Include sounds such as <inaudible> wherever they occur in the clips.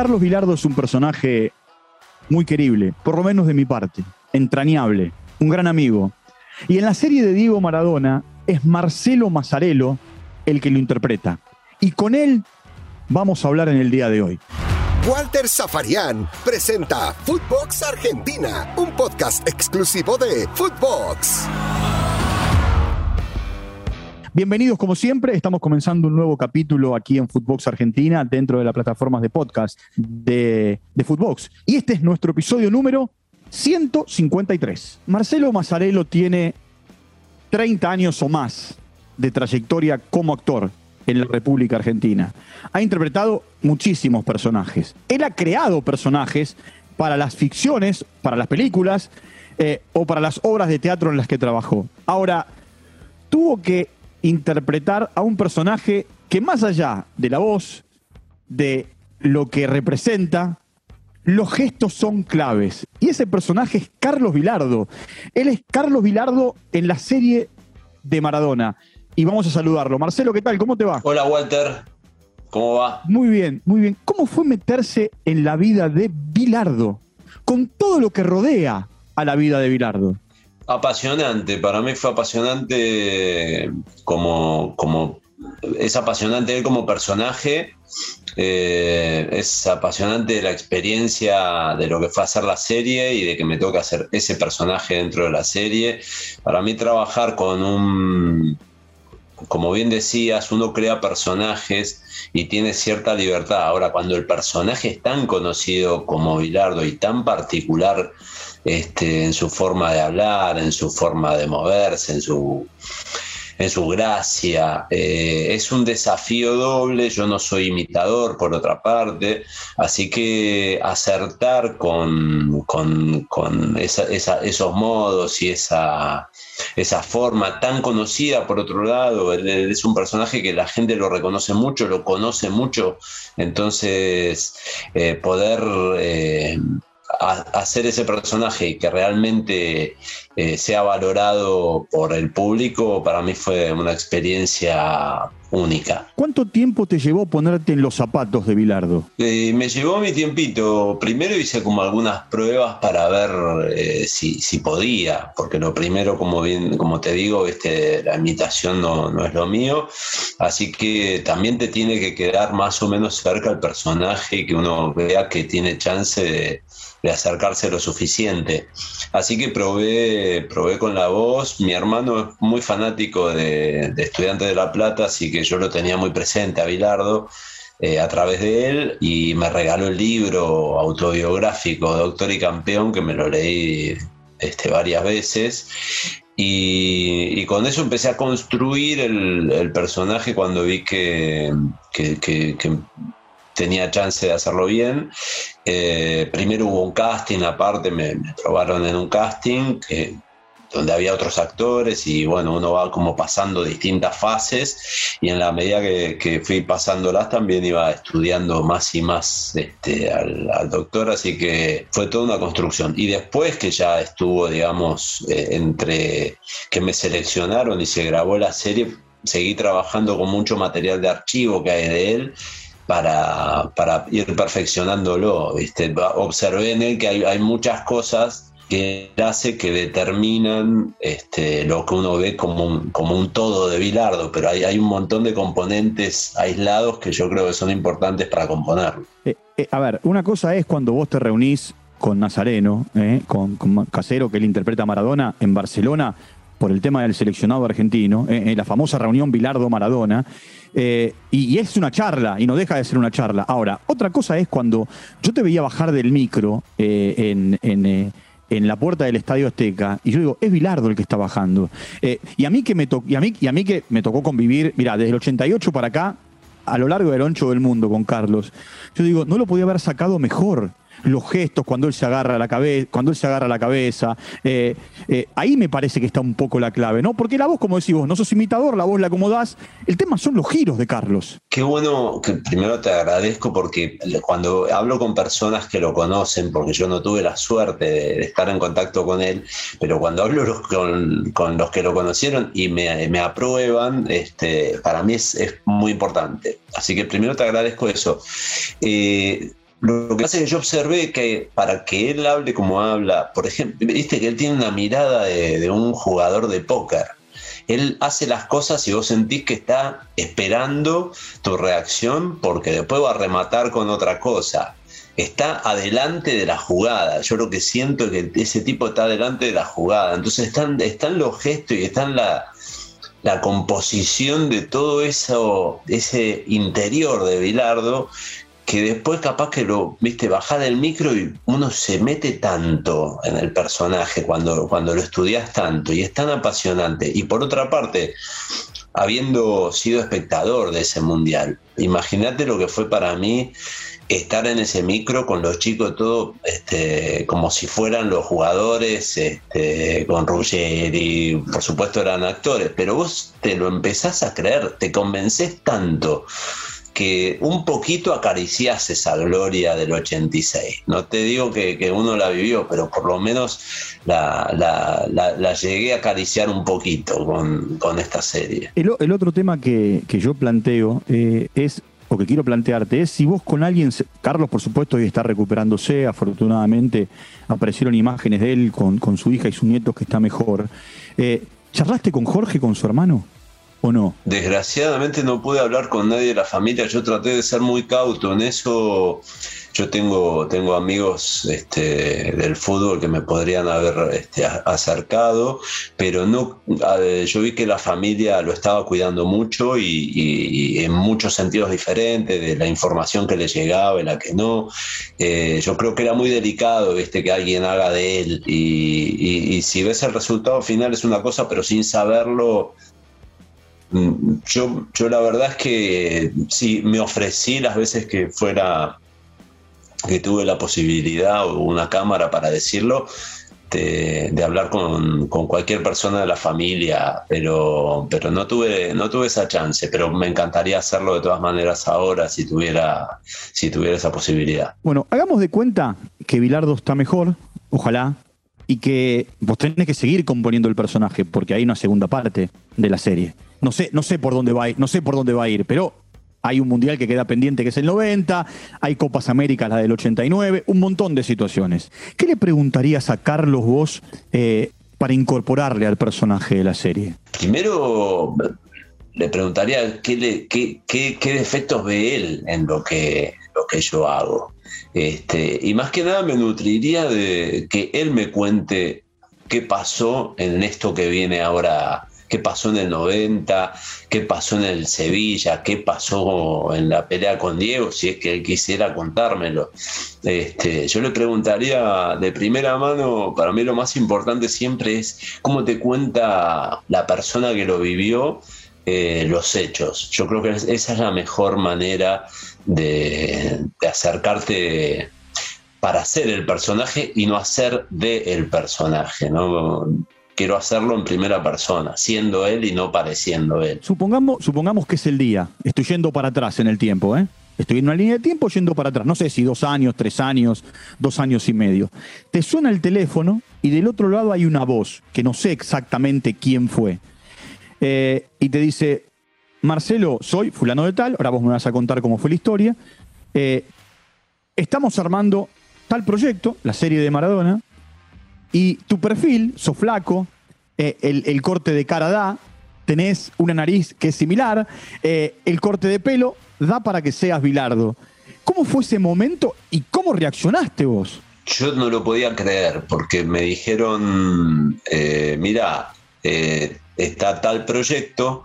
Carlos Vilardo es un personaje muy querible, por lo menos de mi parte, entrañable, un gran amigo. Y en la serie de Diego Maradona es Marcelo Mazzarello el que lo interpreta. Y con él vamos a hablar en el día de hoy. Walter Zafarian presenta Footbox Argentina, un podcast exclusivo de Footbox. Bienvenidos como siempre, estamos comenzando un nuevo capítulo aquí en Footbox Argentina dentro de las plataformas de podcast de, de Footbox. Y este es nuestro episodio número 153. Marcelo Mazzarello tiene 30 años o más de trayectoria como actor en la República Argentina. Ha interpretado muchísimos personajes. Él ha creado personajes para las ficciones, para las películas eh, o para las obras de teatro en las que trabajó. Ahora, tuvo que interpretar a un personaje que más allá de la voz, de lo que representa, los gestos son claves. Y ese personaje es Carlos Vilardo. Él es Carlos Vilardo en la serie de Maradona. Y vamos a saludarlo. Marcelo, ¿qué tal? ¿Cómo te va? Hola Walter, ¿cómo va? Muy bien, muy bien. ¿Cómo fue meterse en la vida de Vilardo? Con todo lo que rodea a la vida de Vilardo. Apasionante, para mí fue apasionante como, como es apasionante él como personaje, eh, es apasionante la experiencia de lo que fue hacer la serie y de que me toca hacer ese personaje dentro de la serie. Para mí trabajar con un, como bien decías, uno crea personajes y tiene cierta libertad. Ahora, cuando el personaje es tan conocido como Bilardo y tan particular, este, en su forma de hablar, en su forma de moverse, en su, en su gracia. Eh, es un desafío doble, yo no soy imitador por otra parte, así que acertar con, con, esos modos y esa, esa forma tan conocida por otro lado, es un personaje que la gente lo reconoce mucho, lo conoce mucho, entonces eh, poder... Eh, hacer ese personaje que realmente eh, sea valorado por el público, para mí fue una experiencia única. ¿Cuánto tiempo te llevó ponerte en los zapatos de Bilardo? Eh, me llevó mi tiempito. Primero hice como algunas pruebas para ver eh, si, si, podía, porque lo primero, como bien, como te digo, este, la imitación no, no, es lo mío. Así que también te tiene que quedar más o menos cerca el personaje y que uno vea que tiene chance de de acercarse lo suficiente. Así que probé, probé con la voz. Mi hermano es muy fanático de, de Estudiantes de La Plata, así que yo lo tenía muy presente a Bilardo. Eh, a través de él y me regaló el libro autobiográfico Doctor y Campeón que me lo leí este, varias veces y, con eso empecé a construir el, personaje cuando vi que, que, tenía chance de hacerlo bien. Eh, primero hubo un casting, aparte me, probaron en un casting que, donde había otros actores y bueno, uno va como pasando distintas fases y en la medida que, fui pasándolas también iba estudiando más y más este, al, doctor, así que fue toda una construcción. Y después que ya estuvo, digamos, eh, entre que me seleccionaron y se grabó la serie, seguí trabajando con mucho material de archivo que hay de él para, para ir perfeccionándolo. ¿viste? Observé en él que hay, muchas cosas que hace que determinan este, lo que uno ve como un, como un todo de Bilardo, pero hay, hay, un montón de componentes aislados que yo creo que son importantes para componerlo. Eh, eh, a ver, una cosa es cuando vos te reunís con Nazareno, eh, con, Casero, que él interpreta a Maradona en Barcelona, por el tema del seleccionado argentino, en la famosa reunión Bilardo-Maradona, eh, y, es una charla, y no deja de ser una charla. Ahora, otra cosa es cuando yo te veía bajar del micro en, eh, en, la puerta del Estadio Azteca, y yo digo, es Bilardo el que está bajando. y, a mí que me y, a mí, y a mí que me tocó convivir, mira, desde el 88 para acá, a lo largo del ancho del mundo con Carlos, yo digo, no lo podía haber sacado mejor los gestos cuando él se agarra la cabeza, cuando él se agarra la cabeza. Eh, eh, ahí me parece que está un poco la clave, ¿no? Porque la voz, como decís vos, no sos imitador, la voz la acomodás. El tema son los giros de Carlos. Qué bueno que primero te agradezco porque cuando hablo con personas que lo conocen, porque yo no tuve la suerte de, estar en contacto con él, pero cuando hablo con, los que lo conocieron y me, aprueban, este, para mí es, muy importante. Así que primero te agradezco eso. Eh, Lo que pasa es que yo observé que para que él hable como habla, por ejemplo, viste que él tiene una mirada de, un jugador de póker. Él hace las cosas y vos sentís que está esperando tu reacción porque después va a rematar con otra cosa. Está adelante de la jugada. Yo lo que siento es que ese tipo está adelante de la jugada. Entonces están, los gestos y están la, la composición de todo eso, ese interior de Bilardo que después capaz que lo, viste, baja del micro y uno se mete tanto en el personaje cuando, cuando lo estudias tanto y es tan apasionante. Y por otra parte, habiendo sido espectador de ese mundial, imagínate lo que fue para mí estar en ese micro con los chicos todo este, como si fueran los jugadores este, con y por supuesto eran actores, pero vos te lo empezás a creer, te convences tanto que un poquito acariciase esa gloria del 86. No te digo que, uno la vivió, pero por lo menos la, la, llegué a acariciar un poquito con, esta serie. El, otro tema que, yo planteo eh, es, o que quiero plantearte, es si vos con alguien, Carlos por supuesto hoy está recuperándose, afortunadamente aparecieron imágenes de él con, su hija y sus nietos que está mejor. Eh, ¿Charlaste con Jorge, con su hermano? ¿O no? Desgraciadamente no pude hablar con nadie de la familia. Yo traté de ser muy cauto en eso. Yo tengo, tengo amigos este, del fútbol que me podrían haber este, acercado, pero no. Yo vi que la familia lo estaba cuidando mucho y, en muchos sentidos diferentes, de la información que le llegaba y la que no. Eh, yo creo que era muy delicado este, que alguien haga de él y, si ves el resultado final es una cosa, pero sin saberlo yo, yo la verdad es que sí, me ofrecí las veces que fuera, que tuve la posibilidad o una cámara para decirlo, de, hablar con, cualquier persona de la familia, pero, pero no, tuve, no tuve esa chance, pero me encantaría hacerlo de todas maneras ahora si tuviera, si tuviera esa posibilidad. Bueno, hagamos de cuenta que Bilardo está mejor, ojalá, y que vos tenés que seguir componiendo el personaje, porque hay una segunda parte de la serie. No sé, no sé por dónde va a ir, no sé por dónde va a ir, pero hay un mundial que queda pendiente que es el 90, hay Copas Américas, la del 89, un montón de situaciones. ¿Qué le preguntarías a Carlos vos eh, para incorporarle al personaje de la serie? Primero le preguntaría qué, defectos ve él en lo que, lo que yo hago. Este, y más que nada me nutriría de que él me cuente qué pasó en esto que viene ahora qué pasó en el 90, qué pasó en el Sevilla, qué pasó en la pelea con Diego, si es que él quisiera contármelo. Este, yo le preguntaría de primera mano, para mí lo más importante siempre es cómo te cuenta la persona que lo vivió eh, los hechos. Yo creo que esa es la mejor manera de, de acercarte para ser el personaje y no hacer de el personaje, ¿no? Quiero hacerlo en primera persona, siendo él y no pareciendo él. Supongamos, supongamos que es el día, estoy yendo para atrás en el tiempo, ¿eh? Estoy en una línea de tiempo yendo para atrás, no sé si dos años, tres años, dos años y medio. Te suena el teléfono y del otro lado hay una voz, que no sé exactamente quién fue, eh, y te dice, Marcelo, soy fulano de tal, ahora vos me vas a contar cómo fue la historia, eh, estamos armando tal proyecto, la serie de Maradona, y tu perfil, sos flaco, eh, el, corte de cara da, tenés una nariz que es similar, eh, el corte de pelo da para que seas Bilardo. ¿Cómo fue ese momento y cómo reaccionaste vos? Yo no lo podía creer porque me dijeron, eh, mira, está tal proyecto,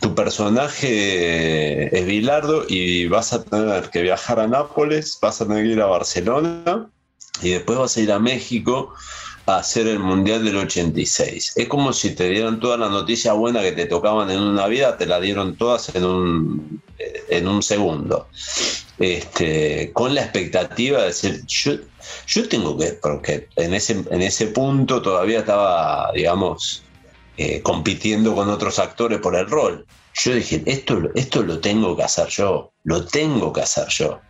tu personaje es Bilardo y vas a tener que viajar a Nápoles, vas a tener que ir a Barcelona y después vas a ir a México hacer el Mundial del 86. Es como si te dieran todas las noticias buenas que te tocaban en una vida, te las dieron todas en un, en un segundo. Este, con la expectativa de decir, yo, yo tengo que, porque en ese, en ese punto todavía estaba, digamos, eh, compitiendo con otros actores por el rol yo dije, esto, esto lo tengo que hacer yo, lo tengo que hacer yo.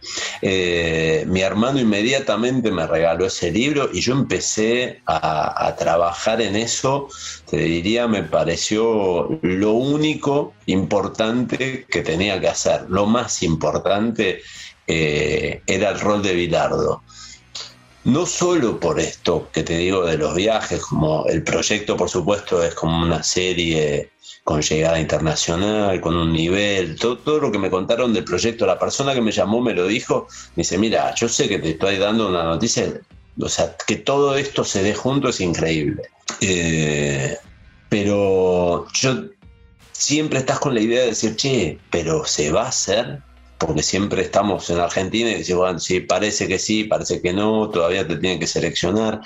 Eh, mi hermano inmediatamente me regaló ese libro y yo empecé a, trabajar en eso, te diría, me pareció lo único importante que tenía que hacer, lo más importante eh, era el rol de Bilardo. No solo por esto que te digo de los viajes, como el proyecto por supuesto es como una serie con llegada internacional, con un nivel, todo, todo, lo que me contaron del proyecto, la persona que me llamó me lo dijo, me dice, mira, yo sé que te estoy dando una noticia, o sea, que todo esto se dé junto es increíble. Eh, pero yo siempre estás con la idea de decir, che, pero se va a hacer, porque siempre estamos en Argentina y decimos, bueno, sí, parece que sí, parece que no, todavía te tienen que seleccionar,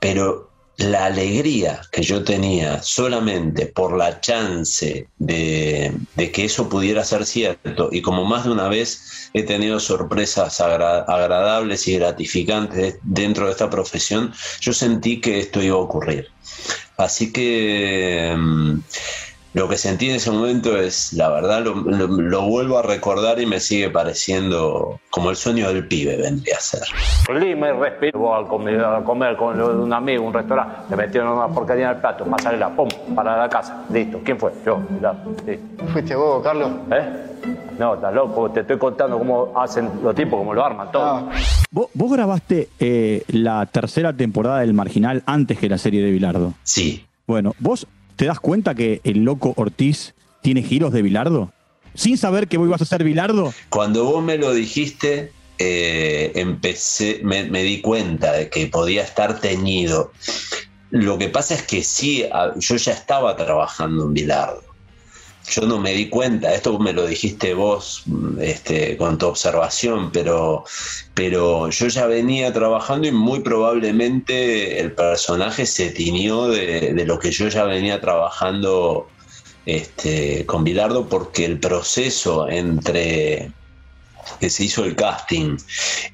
pero la alegría que yo tenía solamente por la chance de, que eso pudiera ser cierto, y como más de una vez he tenido sorpresas agradables y gratificantes dentro de esta profesión, yo sentí que esto iba a ocurrir. Así que... Mm, lo que sentí en ese momento es, la verdad, lo, vuelvo a recordar y me sigue pareciendo como el sueño del pibe vendría a ser. Lima y respiro al comer, a comer con un amigo, un restaurante, le metieron una porquería en el plato, pasarela, pum, para la casa, listo. ¿Quién fue? Yo, mirá, ¿Fuiste vos, Carlos? ¿Eh? No, estás loco, te estoy contando cómo hacen los tipos, cómo lo arman todo. Ah. ¿Vos, grabaste eh, la tercera temporada del Marginal antes que la serie de Bilardo? Sí. Bueno, vos ¿Te das cuenta que el loco Ortiz tiene giros de Bilardo? Sin saber que vos ibas a ser Bilardo. Cuando vos me lo dijiste, eh, empecé, me, di cuenta de que podía estar teñido. Lo que pasa es que sí, yo ya estaba trabajando en Bilardo yo no me di cuenta, esto me lo dijiste vos este, con tu observación, pero, pero yo ya venía trabajando y muy probablemente el personaje se tiñó de, lo que yo ya venía trabajando este, con Bilardo porque el proceso entre que se hizo el casting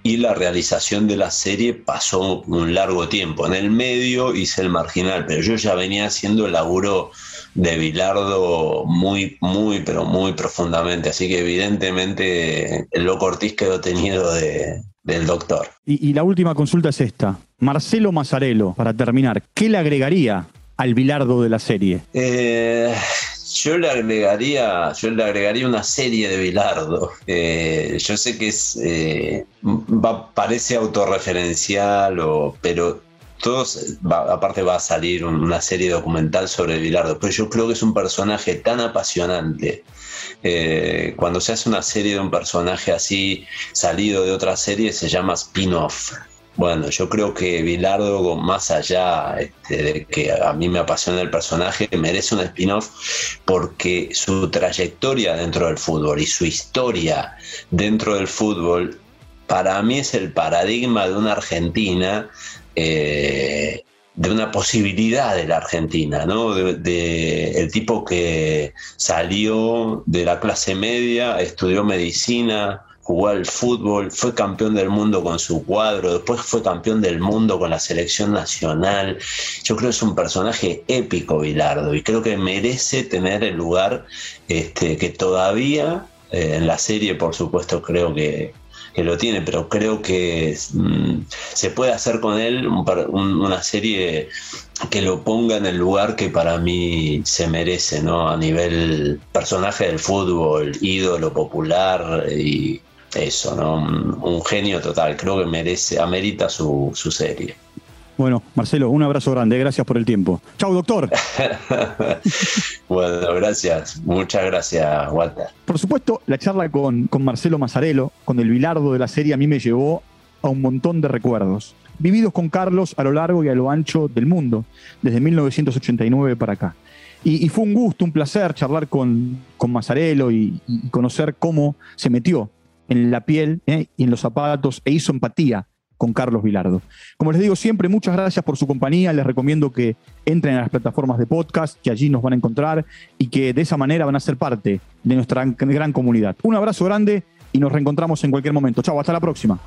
y la realización de la serie pasó un largo tiempo. En el medio hice el marginal, pero yo ya venía haciendo el laburo de Bilardo muy, muy, pero muy profundamente. Así que evidentemente el loco Ortiz quedó tenido de, del doctor. Y, la última consulta es esta. Marcelo Mazzarello, para terminar, ¿qué le agregaría al Bilardo de la serie? Eh, yo le agregaría, yo le agregaría una serie de Bilardo. Eh, yo sé que es eh, parece autorreferencial, o, pero todos, aparte va a salir una serie documental sobre Bilardo, pero yo creo que es un personaje tan apasionante. Eh, cuando se hace una serie de un personaje así salido de otra serie se llama spin-off. Bueno, yo creo que Bilardo, más allá este, de que a mí me apasiona el personaje, merece un spin-off porque su trayectoria dentro del fútbol y su historia dentro del fútbol, para mí es el paradigma de una Argentina eh, de una posibilidad de la Argentina, ¿no? De, el tipo que salió de la clase media, estudió medicina, jugó al fútbol, fue campeón del mundo con su cuadro, después fue campeón del mundo con la selección nacional. Yo creo que es un personaje épico, Bilardo, y creo que merece tener el lugar este, que todavía eh, en la serie, por supuesto, creo que, que lo tiene, pero creo que mm, se puede hacer con él una serie que lo ponga en el lugar que para mí se merece, ¿no? A nivel personaje del fútbol, ídolo popular y eso, ¿no? Un, genio total, creo que merece, amerita su, su serie. Bueno, Marcelo, un abrazo grande, gracias por el tiempo. Chau, doctor. <laughs> bueno, gracias, muchas gracias, Walter. Por supuesto, la charla con, con Marcelo Mazzarello, con el bilardo de la serie, a mí me llevó a un montón de recuerdos, vividos con Carlos a lo largo y a lo ancho del mundo, desde 1989 para acá. Y, fue un gusto, un placer charlar con, con Mazzarello y, conocer cómo se metió en la piel eh, y en los zapatos e hizo empatía con Carlos Vilardo. Como les digo siempre, muchas gracias por su compañía. Les recomiendo que entren a las plataformas de podcast, que allí nos van a encontrar y que de esa manera van a ser parte de nuestra gran comunidad. Un abrazo grande y nos reencontramos en cualquier momento. Chao, hasta la próxima.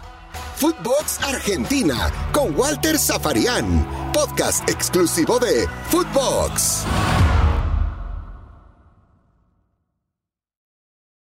Footbox Argentina con Walter Zafarian, podcast exclusivo de Footbox.